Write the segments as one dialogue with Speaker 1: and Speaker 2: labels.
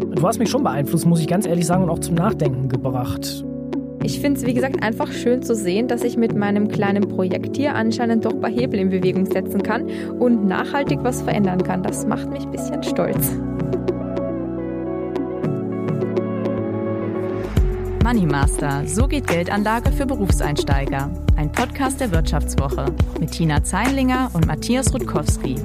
Speaker 1: Du hast mich schon beeinflusst, muss ich ganz ehrlich sagen, und auch zum Nachdenken gebracht.
Speaker 2: Ich finde es, wie gesagt, einfach schön zu sehen, dass ich mit meinem kleinen Projekt hier anscheinend doch ein paar Hebel in Bewegung setzen kann und nachhaltig was verändern kann. Das macht mich ein bisschen stolz.
Speaker 3: Money Master, so geht Geldanlage für Berufseinsteiger. Ein Podcast der Wirtschaftswoche mit Tina Zeinlinger und Matthias Rutkowski.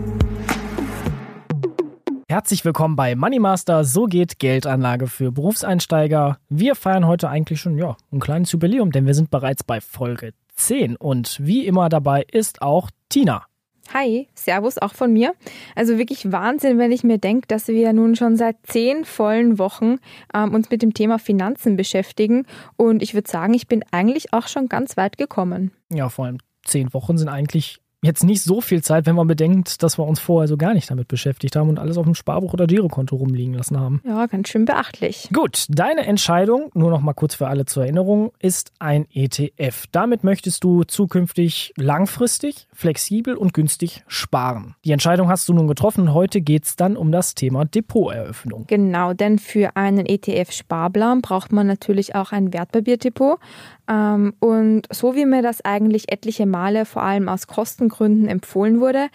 Speaker 1: Herzlich willkommen bei Money Master. So geht Geldanlage für Berufseinsteiger. Wir feiern heute eigentlich schon ja, ein kleines Jubiläum, denn wir sind bereits bei Folge 10 und wie immer dabei ist auch Tina.
Speaker 2: Hi, Servus auch von mir. Also wirklich Wahnsinn, wenn ich mir denke, dass wir nun schon seit zehn vollen Wochen ähm, uns mit dem Thema Finanzen beschäftigen. Und ich würde sagen, ich bin eigentlich auch schon ganz weit gekommen.
Speaker 1: Ja, vor allem zehn Wochen sind eigentlich jetzt nicht so viel Zeit, wenn man bedenkt, dass wir uns vorher so gar nicht damit beschäftigt haben und alles auf dem Sparbuch oder Girokonto rumliegen lassen haben.
Speaker 2: Ja, ganz schön beachtlich.
Speaker 1: Gut, deine Entscheidung, nur noch mal kurz für alle zur Erinnerung, ist ein ETF. Damit möchtest du zukünftig langfristig, flexibel und günstig sparen. Die Entscheidung hast du nun getroffen. Heute geht es dann um das Thema Depoteröffnung.
Speaker 2: Genau, denn für einen ETF-Sparplan braucht man natürlich auch ein Wertpapierdepot. Ähm, und so wie mir das eigentlich etliche Male vor allem aus Kostengründen empfohlen wurde,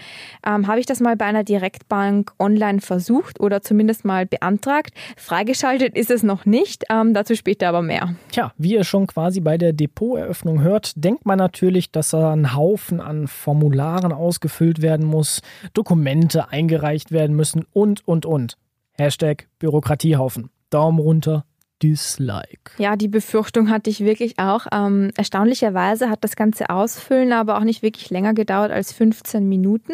Speaker 2: ähm, habe ich das mal bei einer Direktbank online versucht oder zumindest mal beantragt. Freigeschaltet ist es noch nicht, ähm, dazu später aber mehr.
Speaker 1: Tja, wie ihr schon quasi bei der Depoteröffnung hört, denkt man natürlich, dass da ein Haufen an Formularen ausgefüllt werden muss, Dokumente eingereicht werden müssen und, und, und. Hashtag Bürokratiehaufen. Daumen runter, Dislike.
Speaker 2: Ja, die Befürchtung hatte ich wirklich auch. Ähm, erstaunlicherweise hat das ganze Ausfüllen aber auch nicht wirklich länger gedauert als 15 Minuten.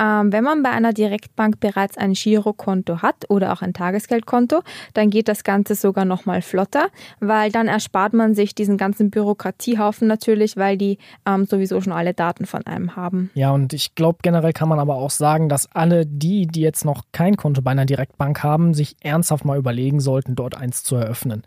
Speaker 2: Ähm, wenn man bei einer Direktbank bereits ein Girokonto hat oder auch ein Tagesgeldkonto, dann geht das Ganze sogar noch mal flotter, weil dann erspart man sich diesen ganzen Bürokratiehaufen natürlich, weil die ähm, sowieso schon alle Daten von einem haben.
Speaker 1: Ja, und ich glaube generell kann man aber auch sagen, dass alle die, die jetzt noch kein Konto bei einer Direktbank haben, sich ernsthaft mal überlegen sollten, dort eins zu eröffnen öffnen.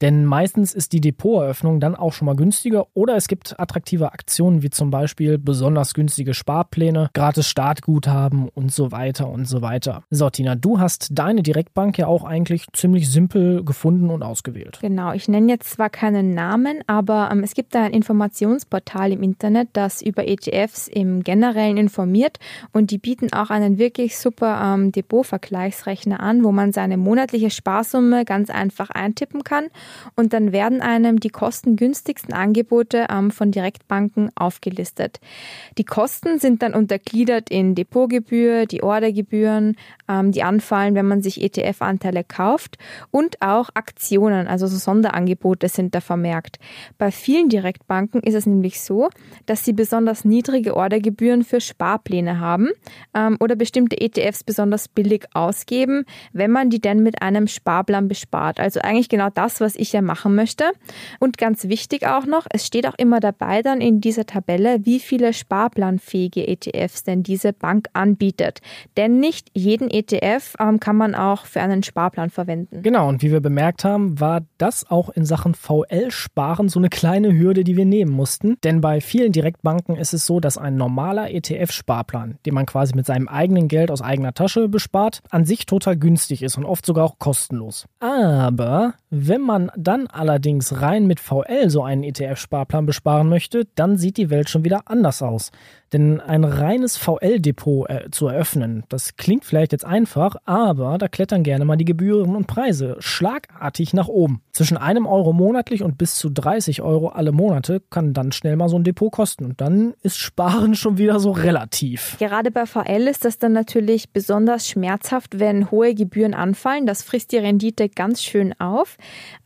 Speaker 1: Denn meistens ist die Depoteröffnung dann auch schon mal günstiger oder es gibt attraktive Aktionen wie zum Beispiel besonders günstige Sparpläne, gratis Startguthaben und so weiter und so weiter. So, Tina, du hast deine Direktbank ja auch eigentlich ziemlich simpel gefunden und ausgewählt.
Speaker 2: Genau, ich nenne jetzt zwar keinen Namen, aber ähm, es gibt da ein Informationsportal im Internet, das über ETFs im Generellen informiert und die bieten auch einen wirklich super ähm, Depotvergleichsrechner an, wo man seine monatliche Sparsumme ganz einfach eintippen kann und dann werden einem die kostengünstigsten Angebote ähm, von Direktbanken aufgelistet. Die Kosten sind dann untergliedert in Depotgebühr, die Ordergebühren, ähm, die anfallen, wenn man sich ETF-Anteile kauft und auch Aktionen, also so Sonderangebote sind da vermerkt. Bei vielen Direktbanken ist es nämlich so, dass sie besonders niedrige Ordergebühren für Sparpläne haben ähm, oder bestimmte ETFs besonders billig ausgeben, wenn man die denn mit einem Sparplan bespart. Also eigentlich genau das, was ich ja machen möchte. Und ganz wichtig auch noch, es steht auch immer dabei dann in dieser Tabelle, wie viele sparplanfähige ETFs denn diese Bank anbietet. Denn nicht jeden ETF ähm, kann man auch für einen Sparplan verwenden.
Speaker 1: Genau, und wie wir bemerkt haben, war das auch in Sachen VL-Sparen so eine kleine Hürde, die wir nehmen mussten. Denn bei vielen Direktbanken ist es so, dass ein normaler ETF-Sparplan, den man quasi mit seinem eigenen Geld aus eigener Tasche bespart, an sich total günstig ist und oft sogar auch kostenlos. Aber wenn man dann allerdings rein mit VL so einen ETF-Sparplan besparen möchte, dann sieht die Welt schon wieder anders aus. Denn ein reines VL-Depot äh, zu eröffnen, das klingt vielleicht jetzt einfach, aber da klettern gerne mal die Gebühren und Preise schlagartig nach oben. Zwischen einem Euro monatlich und bis zu 30 Euro alle Monate kann dann schnell mal so ein Depot kosten. Und dann ist Sparen schon wieder so relativ.
Speaker 2: Gerade bei VL ist das dann natürlich besonders schmerzhaft, wenn hohe Gebühren anfallen. Das frisst die Rendite ganz schön auf.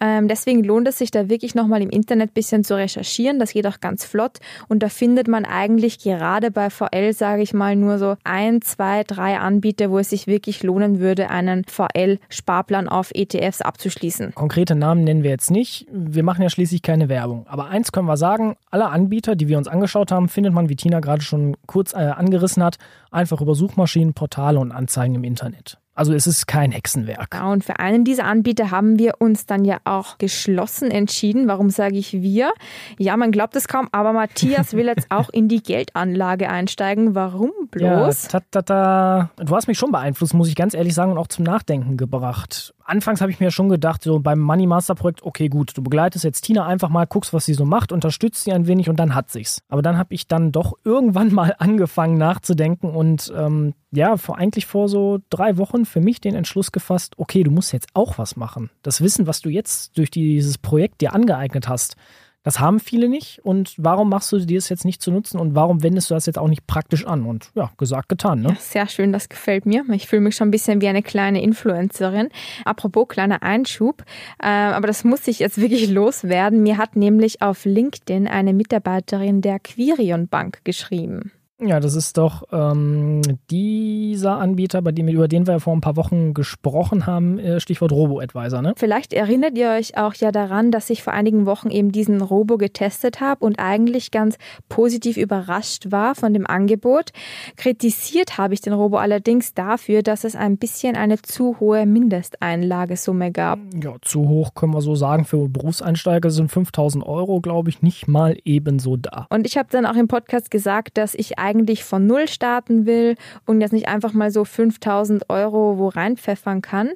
Speaker 2: Ähm, deswegen lohnt es sich da wirklich nochmal im Internet ein bisschen zu recherchieren. Das geht auch ganz flott. Und da findet man eigentlich gerade bei VL, sage ich mal, nur so ein, zwei, drei Anbieter, wo es sich wirklich lohnen würde, einen VL-Sparplan auf ETFs abzuschließen.
Speaker 1: Konkrete Namen nennen wir jetzt nicht. Wir machen ja schließlich keine Werbung. Aber eins können wir sagen, alle Anbieter, die wir uns angeschaut haben, findet man, wie Tina gerade schon kurz äh, angerissen hat, einfach über Suchmaschinen, Portale und Anzeigen im Internet. Also es ist kein Hexenwerk.
Speaker 2: Ja, und für einen dieser Anbieter haben wir uns dann ja auch geschlossen entschieden. Warum sage ich wir? Ja, man glaubt es kaum, aber Matthias will jetzt auch in die Geldanlage einsteigen. Warum bloß?
Speaker 1: Ja, ta, ta, ta. Du hast mich schon beeinflusst, muss ich ganz ehrlich sagen, und auch zum Nachdenken gebracht. Anfangs habe ich mir schon gedacht, so beim Money Master Projekt, okay, gut, du begleitest jetzt Tina einfach mal, guckst, was sie so macht, unterstützt sie ein wenig und dann hat sich's. Aber dann habe ich dann doch irgendwann mal angefangen nachzudenken und ähm, ja, vor, eigentlich vor so drei Wochen für mich den Entschluss gefasst, okay, du musst jetzt auch was machen. Das Wissen, was du jetzt durch dieses Projekt dir angeeignet hast, das haben viele nicht. Und warum machst du dir das jetzt nicht zu nutzen und warum wendest du das jetzt auch nicht praktisch an? Und ja, gesagt, getan. Ne? Ja,
Speaker 2: sehr schön, das gefällt mir. Ich fühle mich schon ein bisschen wie eine kleine Influencerin. Apropos kleiner Einschub, äh, aber das muss ich jetzt wirklich loswerden. Mir hat nämlich auf LinkedIn eine Mitarbeiterin der Quirion Bank geschrieben.
Speaker 1: Ja, das ist doch ähm, dieser Anbieter, bei dem, über den wir vor ein paar Wochen gesprochen haben, äh, Stichwort Robo-Advisor, ne?
Speaker 2: Vielleicht erinnert ihr euch auch ja daran, dass ich vor einigen Wochen eben diesen Robo getestet habe und eigentlich ganz positiv überrascht war von dem Angebot. Kritisiert habe ich den Robo allerdings dafür, dass es ein bisschen eine zu hohe Mindesteinlagesumme gab.
Speaker 1: Ja, zu hoch können wir so sagen. Für Berufseinsteiger sind 5000 Euro, glaube ich, nicht mal ebenso da.
Speaker 2: Und ich habe dann auch im Podcast gesagt, dass ich eigentlich von Null starten will und jetzt nicht einfach mal so 5000 Euro wo reinpfeffern kann.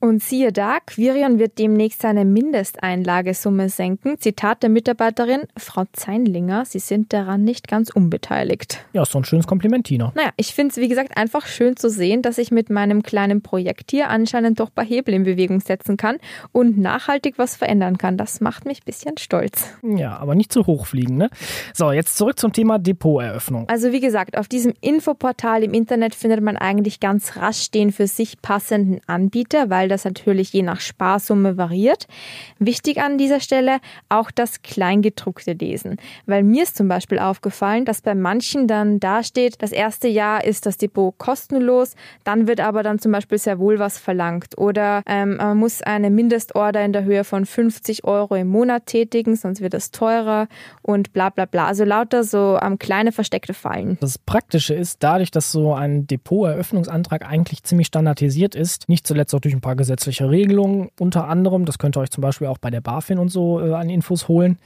Speaker 2: Und siehe da, Quirion wird demnächst seine Mindesteinlagesumme senken. Zitat der Mitarbeiterin, Frau Zeinlinger, Sie sind daran nicht ganz unbeteiligt.
Speaker 1: Ja, ist so ein schönes Kompliment, Tina.
Speaker 2: Naja, ich finde es, wie gesagt, einfach schön zu sehen, dass ich mit meinem kleinen Projekt hier anscheinend doch bei Hebel in Bewegung setzen kann und nachhaltig was verändern kann. Das macht mich ein bisschen stolz.
Speaker 1: Ja, aber nicht zu hoch fliegen, ne? So, jetzt zurück zum Thema Depoteröffnung.
Speaker 2: Also wie gesagt, auf diesem Infoportal im Internet findet man eigentlich ganz rasch den für sich passenden Anbieter, weil das natürlich je nach Sparsumme variiert. Wichtig an dieser Stelle auch das Kleingedruckte lesen, weil mir ist zum Beispiel aufgefallen, dass bei manchen dann dasteht, das erste Jahr ist das Depot kostenlos, dann wird aber dann zum Beispiel sehr wohl was verlangt oder ähm, man muss eine Mindestorder in der Höhe von 50 Euro im Monat tätigen, sonst wird es teurer und bla bla bla. Also lauter so ähm, kleine versteckte Fallen sein.
Speaker 1: Das Praktische ist, dadurch, dass so ein Depoteröffnungsantrag eigentlich ziemlich standardisiert ist, nicht zuletzt auch durch ein paar gesetzliche Regelungen, unter anderem, das könnt ihr euch zum Beispiel auch bei der BaFin und so äh, an Infos holen.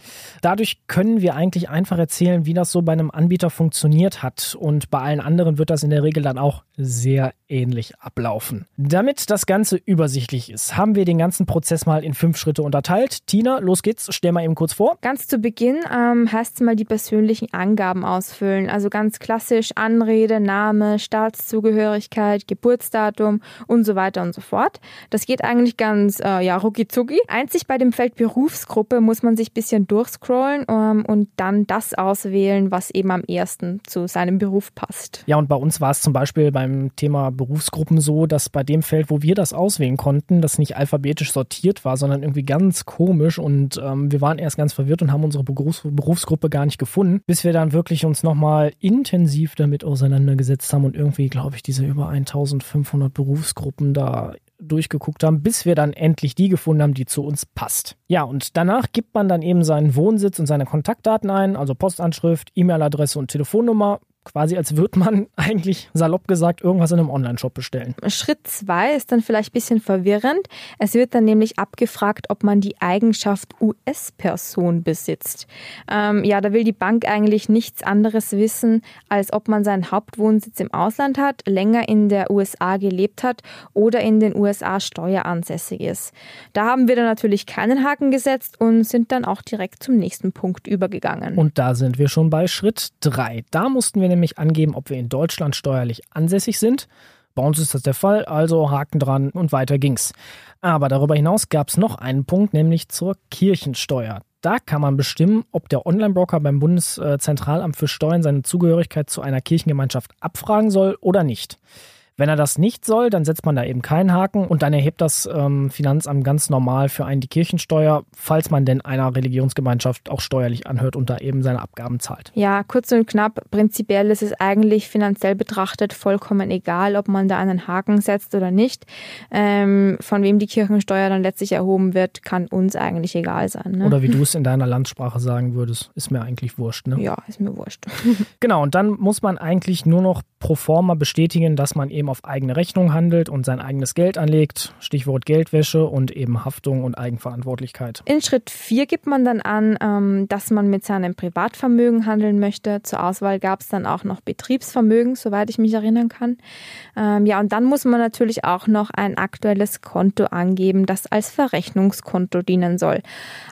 Speaker 1: Dadurch können wir eigentlich einfach erzählen, wie das so bei einem Anbieter funktioniert hat. Und bei allen anderen wird das in der Regel dann auch sehr ähnlich ablaufen. Damit das Ganze übersichtlich ist, haben wir den ganzen Prozess mal in fünf Schritte unterteilt. Tina, los geht's, stell mal eben kurz vor.
Speaker 2: Ganz zu Beginn ähm, heißt es mal die persönlichen Angaben ausfüllen. Also ganz ganz klassisch Anrede, Name, Staatszugehörigkeit, Geburtsdatum und so weiter und so fort. Das geht eigentlich ganz äh, ja, rucki zucki. Einzig bei dem Feld Berufsgruppe muss man sich ein bisschen durchscrollen ähm, und dann das auswählen, was eben am ersten zu seinem Beruf passt.
Speaker 1: Ja, und bei uns war es zum Beispiel beim Thema Berufsgruppen so, dass bei dem Feld, wo wir das auswählen konnten, das nicht alphabetisch sortiert war, sondern irgendwie ganz komisch und ähm, wir waren erst ganz verwirrt und haben unsere Berufs Berufsgruppe gar nicht gefunden, bis wir dann wirklich uns nochmal in intensiv damit auseinandergesetzt haben und irgendwie, glaube ich, diese über 1500 Berufsgruppen da durchgeguckt haben, bis wir dann endlich die gefunden haben, die zu uns passt. Ja, und danach gibt man dann eben seinen Wohnsitz und seine Kontaktdaten ein, also Postanschrift, E-Mail-Adresse und Telefonnummer quasi als würde man eigentlich salopp gesagt irgendwas in einem Online-Shop bestellen.
Speaker 2: Schritt zwei ist dann vielleicht ein bisschen verwirrend. Es wird dann nämlich abgefragt, ob man die Eigenschaft US-Person besitzt. Ähm, ja, da will die Bank eigentlich nichts anderes wissen, als ob man seinen Hauptwohnsitz im Ausland hat, länger in der USA gelebt hat oder in den USA steueransässig ist. Da haben wir dann natürlich keinen Haken gesetzt und sind dann auch direkt zum nächsten Punkt übergegangen.
Speaker 1: Und da sind wir schon bei Schritt drei. Da mussten wir nämlich nämlich angeben, ob wir in Deutschland steuerlich ansässig sind. Bei uns ist das der Fall, also Haken dran und weiter ging's. Aber darüber hinaus gab es noch einen Punkt, nämlich zur Kirchensteuer. Da kann man bestimmen, ob der Online-Broker beim Bundeszentralamt für Steuern seine Zugehörigkeit zu einer Kirchengemeinschaft abfragen soll oder nicht. Wenn er das nicht soll, dann setzt man da eben keinen Haken und dann erhebt das ähm, Finanzamt ganz normal für einen die Kirchensteuer, falls man denn einer Religionsgemeinschaft auch steuerlich anhört und da eben seine Abgaben zahlt.
Speaker 2: Ja, kurz und knapp, prinzipiell ist es eigentlich finanziell betrachtet vollkommen egal, ob man da einen Haken setzt oder nicht. Ähm, von wem die Kirchensteuer dann letztlich erhoben wird, kann uns eigentlich egal sein. Ne?
Speaker 1: Oder wie du es in deiner Landsprache sagen würdest, ist mir eigentlich wurscht. Ne?
Speaker 2: Ja, ist mir wurscht.
Speaker 1: genau, und dann muss man eigentlich nur noch pro forma bestätigen, dass man eben auf eigene Rechnung handelt und sein eigenes Geld anlegt. Stichwort Geldwäsche und eben Haftung und Eigenverantwortlichkeit.
Speaker 2: In Schritt 4 gibt man dann an, ähm, dass man mit seinem Privatvermögen handeln möchte. Zur Auswahl gab es dann auch noch Betriebsvermögen, soweit ich mich erinnern kann. Ähm, ja, und dann muss man natürlich auch noch ein aktuelles Konto angeben, das als Verrechnungskonto dienen soll.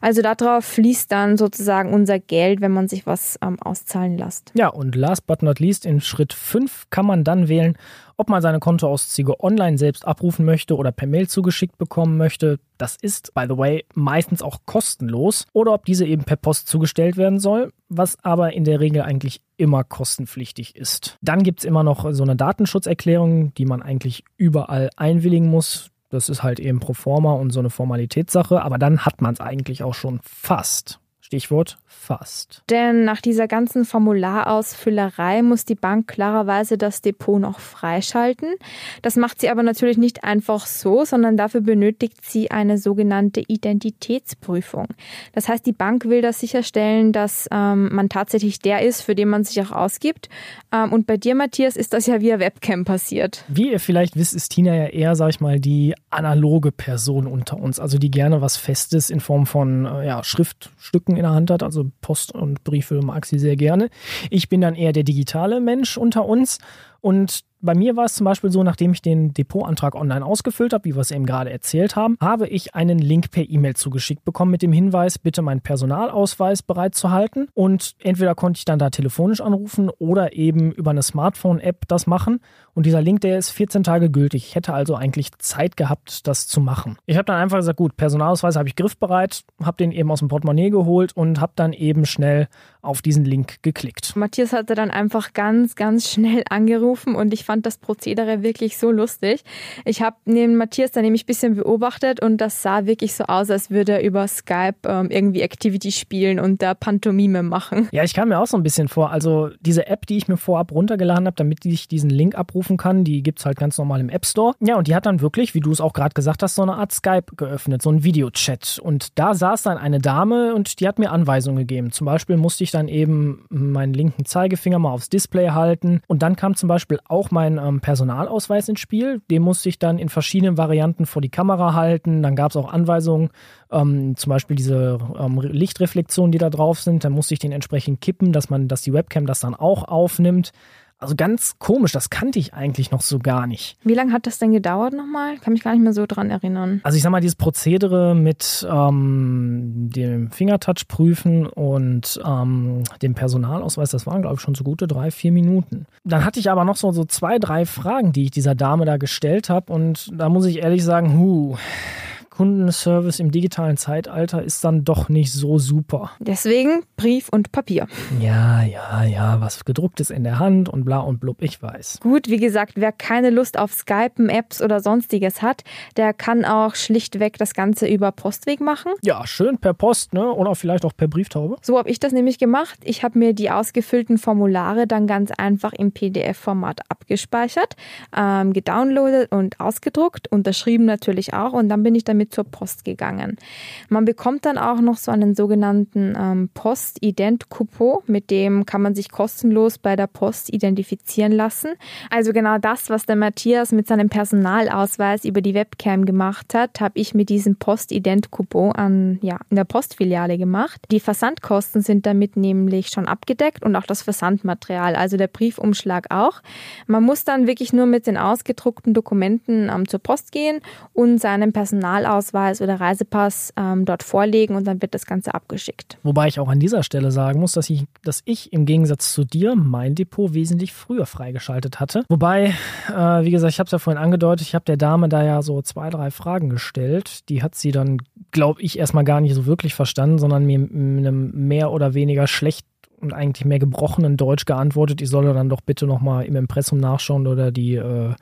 Speaker 2: Also darauf fließt dann sozusagen unser Geld, wenn man sich was ähm, auszahlen lässt.
Speaker 1: Ja, und last but not least, in Schritt 5 kann man dann wählen, ob man seine Kontoauszüge online selbst abrufen möchte oder per Mail zugeschickt bekommen möchte. Das ist, by the way, meistens auch kostenlos. Oder ob diese eben per Post zugestellt werden soll, was aber in der Regel eigentlich immer kostenpflichtig ist. Dann gibt es immer noch so eine Datenschutzerklärung, die man eigentlich überall einwilligen muss. Das ist halt eben pro forma und so eine Formalitätssache, aber dann hat man es eigentlich auch schon fast. Stichwort fast.
Speaker 2: Denn nach dieser ganzen Formularausfüllerei muss die Bank klarerweise das Depot noch freischalten. Das macht sie aber natürlich nicht einfach so, sondern dafür benötigt sie eine sogenannte Identitätsprüfung. Das heißt, die Bank will das sicherstellen, dass ähm, man tatsächlich der ist, für den man sich auch ausgibt. Ähm, und bei dir, Matthias, ist das ja via Webcam passiert.
Speaker 1: Wie ihr vielleicht wisst, ist Tina ja eher, sag ich mal, die analoge Person unter uns, also die gerne was Festes in Form von äh, ja, Schriftstücken in der Hand hat, also Post und Briefe mag sie sehr gerne. Ich bin dann eher der digitale Mensch unter uns und bei mir war es zum Beispiel so, nachdem ich den Depotantrag online ausgefüllt habe, wie wir es eben gerade erzählt haben, habe ich einen Link per E-Mail zugeschickt bekommen mit dem Hinweis, bitte meinen Personalausweis bereitzuhalten. Und entweder konnte ich dann da telefonisch anrufen oder eben über eine Smartphone-App das machen. Und dieser Link, der ist 14 Tage gültig. Ich hätte also eigentlich Zeit gehabt, das zu machen. Ich habe dann einfach gesagt, gut, Personalausweis habe ich griffbereit, habe den eben aus dem Portemonnaie geholt und habe dann eben schnell auf diesen Link geklickt.
Speaker 2: Matthias hatte dann einfach ganz, ganz schnell angerufen und ich fand das Prozedere wirklich so lustig. Ich habe neben Matthias dann nämlich ein bisschen beobachtet und das sah wirklich so aus, als würde er über Skype ähm, irgendwie Activity spielen und da Pantomime machen.
Speaker 1: Ja, ich kam mir auch so ein bisschen vor. Also diese App, die ich mir vorab runtergeladen habe, damit ich diesen Link abrufen kann, die gibt es halt ganz normal im App Store. Ja, und die hat dann wirklich, wie du es auch gerade gesagt hast, so eine Art Skype geöffnet, so ein Videochat. Und da saß dann eine Dame und die hat mir Anweisungen gegeben. Zum Beispiel musste ich dann eben meinen linken Zeigefinger mal aufs Display halten und dann kam zum Beispiel auch mein ähm, Personalausweis ins Spiel. Den musste ich dann in verschiedenen Varianten vor die Kamera halten. Dann gab es auch Anweisungen, ähm, zum Beispiel diese ähm, Lichtreflexionen, die da drauf sind. Dann musste ich den entsprechend kippen, dass man, dass die Webcam das dann auch aufnimmt. Also ganz komisch, das kannte ich eigentlich noch so gar nicht.
Speaker 2: Wie lange hat das denn gedauert nochmal? Kann mich gar nicht mehr so dran erinnern.
Speaker 1: Also ich sag mal, dieses Prozedere mit ähm, dem Fingertouch prüfen und ähm, dem Personalausweis, das waren, glaube ich, schon so gute drei, vier Minuten. Dann hatte ich aber noch so, so zwei, drei Fragen, die ich dieser Dame da gestellt habe. Und da muss ich ehrlich sagen, huh, Kundenservice im digitalen Zeitalter ist dann doch nicht so super.
Speaker 2: Deswegen Brief und Papier.
Speaker 1: Ja, ja, ja, was gedrucktes in der Hand und bla und blub, ich weiß.
Speaker 2: Gut, wie gesagt, wer keine Lust auf Skypen, Apps oder sonstiges hat, der kann auch schlichtweg das Ganze über Postweg machen.
Speaker 1: Ja, schön per Post, ne? Oder vielleicht auch per Brieftaube.
Speaker 2: So habe ich das nämlich gemacht. Ich habe mir die ausgefüllten Formulare dann ganz einfach im PDF-Format abgespeichert, ähm, gedownloadet und ausgedruckt, unterschrieben natürlich auch und dann bin ich damit mit zur Post gegangen. Man bekommt dann auch noch so einen sogenannten ähm, Post-Ident-Coupon, mit dem kann man sich kostenlos bei der Post identifizieren lassen. Also genau das, was der Matthias mit seinem Personalausweis über die Webcam gemacht hat, habe ich mit diesem Post-Ident-Coupon an, ja, in der Postfiliale gemacht. Die Versandkosten sind damit nämlich schon abgedeckt und auch das Versandmaterial, also der Briefumschlag auch. Man muss dann wirklich nur mit den ausgedruckten Dokumenten ähm, zur Post gehen und seinen Personalausweis Personalausweis oder Reisepass ähm, dort vorlegen und dann wird das Ganze abgeschickt.
Speaker 1: Wobei ich auch an dieser Stelle sagen muss, dass ich, dass ich im Gegensatz zu dir mein Depot wesentlich früher freigeschaltet hatte. Wobei, äh, wie gesagt, ich habe es ja vorhin angedeutet, ich habe der Dame da ja so zwei, drei Fragen gestellt. Die hat sie dann, glaube ich, erstmal gar nicht so wirklich verstanden, sondern mir mit einem mehr oder weniger schlecht und eigentlich mehr gebrochenen Deutsch geantwortet, ich solle dann doch bitte nochmal im Impressum nachschauen oder die äh,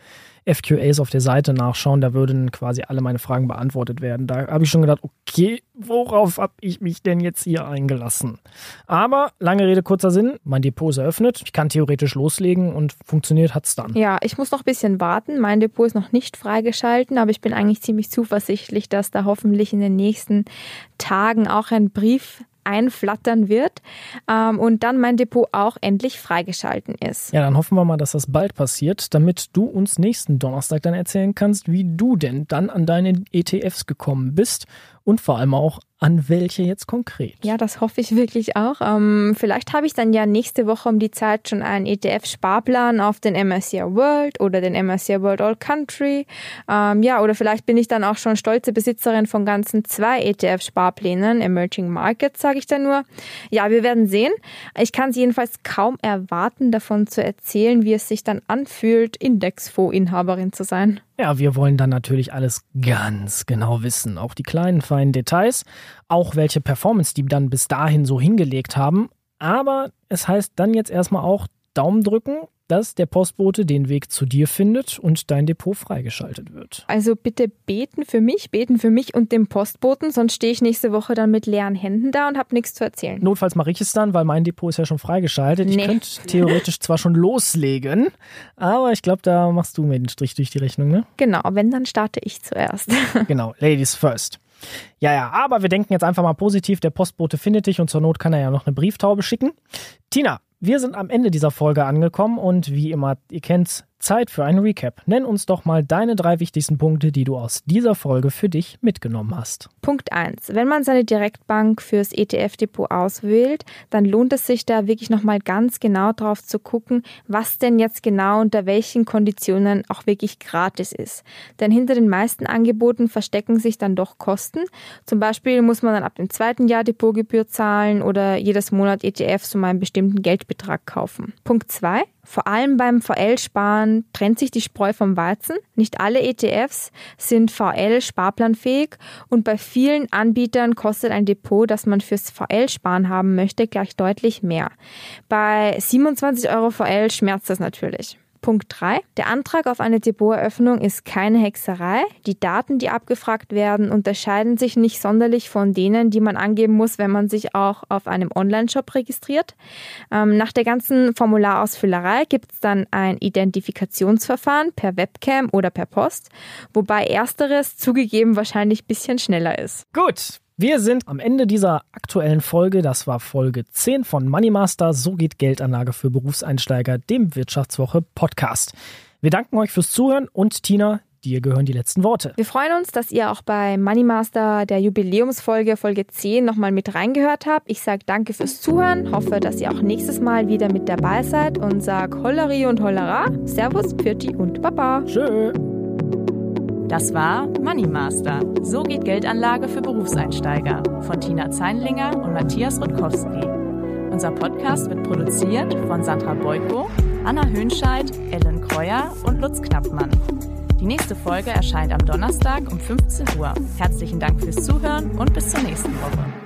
Speaker 1: FQAs auf der Seite nachschauen, da würden quasi alle meine Fragen beantwortet werden. Da habe ich schon gedacht, okay, worauf habe ich mich denn jetzt hier eingelassen? Aber lange Rede, kurzer Sinn, mein Depot ist eröffnet, ich kann theoretisch loslegen und funktioniert hat es dann.
Speaker 2: Ja, ich muss noch ein bisschen warten. Mein Depot ist noch nicht freigeschalten, aber ich bin eigentlich ziemlich zuversichtlich, dass da hoffentlich in den nächsten Tagen auch ein Brief einflattern wird ähm, und dann mein Depot auch endlich freigeschalten ist.
Speaker 1: Ja, dann hoffen wir mal, dass das bald passiert, damit du uns nächsten Donnerstag dann erzählen kannst, wie du denn dann an deine ETFs gekommen bist und vor allem auch an welche jetzt konkret?
Speaker 2: Ja, das hoffe ich wirklich auch. Ähm, vielleicht habe ich dann ja nächste Woche um die Zeit schon einen ETF-Sparplan auf den MSCI World oder den MSCI World All Country. Ähm, ja, oder vielleicht bin ich dann auch schon stolze Besitzerin von ganzen zwei ETF-Sparplänen, Emerging Markets, sage ich da nur. Ja, wir werden sehen. Ich kann es jedenfalls kaum erwarten, davon zu erzählen, wie es sich dann anfühlt, Indexfondsinhaberin zu sein.
Speaker 1: Ja, wir wollen dann natürlich alles ganz genau wissen, auch die kleinen feinen Details, auch welche Performance die dann bis dahin so hingelegt haben. Aber es heißt dann jetzt erstmal auch Daumen drücken, dass der Postbote den Weg zu dir findet und dein Depot freigeschaltet wird.
Speaker 2: Also bitte beten für mich, beten für mich und den Postboten, sonst stehe ich nächste Woche dann mit leeren Händen da und habe nichts zu erzählen.
Speaker 1: Notfalls mache ich es dann, weil mein Depot ist ja schon freigeschaltet. Nee. Ich könnte theoretisch zwar schon loslegen, aber ich glaube, da machst du mir den Strich durch die Rechnung, ne?
Speaker 2: Genau, wenn, dann starte ich zuerst.
Speaker 1: genau, Ladies first. Ja, ja, aber wir denken jetzt einfach mal positiv. Der Postbote findet dich und zur Not kann er ja noch eine Brieftaube schicken. Tina, wir sind am Ende dieser Folge angekommen und wie immer, ihr kennt's, Zeit für einen Recap. Nenn uns doch mal deine drei wichtigsten Punkte, die du aus dieser Folge für dich mitgenommen hast.
Speaker 2: Punkt 1. Wenn man seine Direktbank fürs ETF-Depot auswählt, dann lohnt es sich da wirklich nochmal ganz genau drauf zu gucken, was denn jetzt genau unter welchen Konditionen auch wirklich gratis ist. Denn hinter den meisten Angeboten verstecken sich dann doch Kosten. Zum Beispiel muss man dann ab dem zweiten Jahr Depotgebühr zahlen oder jedes Monat ETFs um einen bestimmten Geldbetrag kaufen. Punkt 2. Vor allem beim VL-Sparen trennt sich die Spreu vom Weizen. Nicht alle ETFs sind VL-sparplanfähig und bei vielen Anbietern kostet ein Depot, das man fürs VL-Sparen haben möchte, gleich deutlich mehr. Bei 27 Euro VL schmerzt das natürlich. Punkt 3. Der Antrag auf eine Depoteröffnung ist keine Hexerei. Die Daten, die abgefragt werden, unterscheiden sich nicht sonderlich von denen, die man angeben muss, wenn man sich auch auf einem Online-Shop registriert. Ähm, nach der ganzen Formularausfüllerei gibt es dann ein Identifikationsverfahren per Webcam oder per Post, wobei ersteres zugegeben wahrscheinlich ein bisschen schneller ist.
Speaker 1: Gut, wir sind am Ende dieser aktuellen Folge. Das war Folge 10 von Moneymaster. So geht Geldanlage für Berufseinsteiger, dem Wirtschaftswoche Podcast. Wir danken euch fürs Zuhören und Tina, dir gehören die letzten Worte.
Speaker 2: Wir freuen uns, dass ihr auch bei Moneymaster der Jubiläumsfolge Folge 10 nochmal mit reingehört habt. Ich sage danke fürs Zuhören, hoffe, dass ihr auch nächstes Mal wieder mit dabei seid und sag Holleri und Hollera, Servus, Pürti und Baba.
Speaker 1: Tschö.
Speaker 3: Das war Money Master. So geht Geldanlage für Berufseinsteiger von Tina Zeinlinger und Matthias Rutkowski. Unser Podcast wird produziert von Sandra Beuko, Anna Höhnscheid, Ellen Kreuer und Lutz Knappmann. Die nächste Folge erscheint am Donnerstag um 15 Uhr. Herzlichen Dank fürs Zuhören und bis zur nächsten Woche.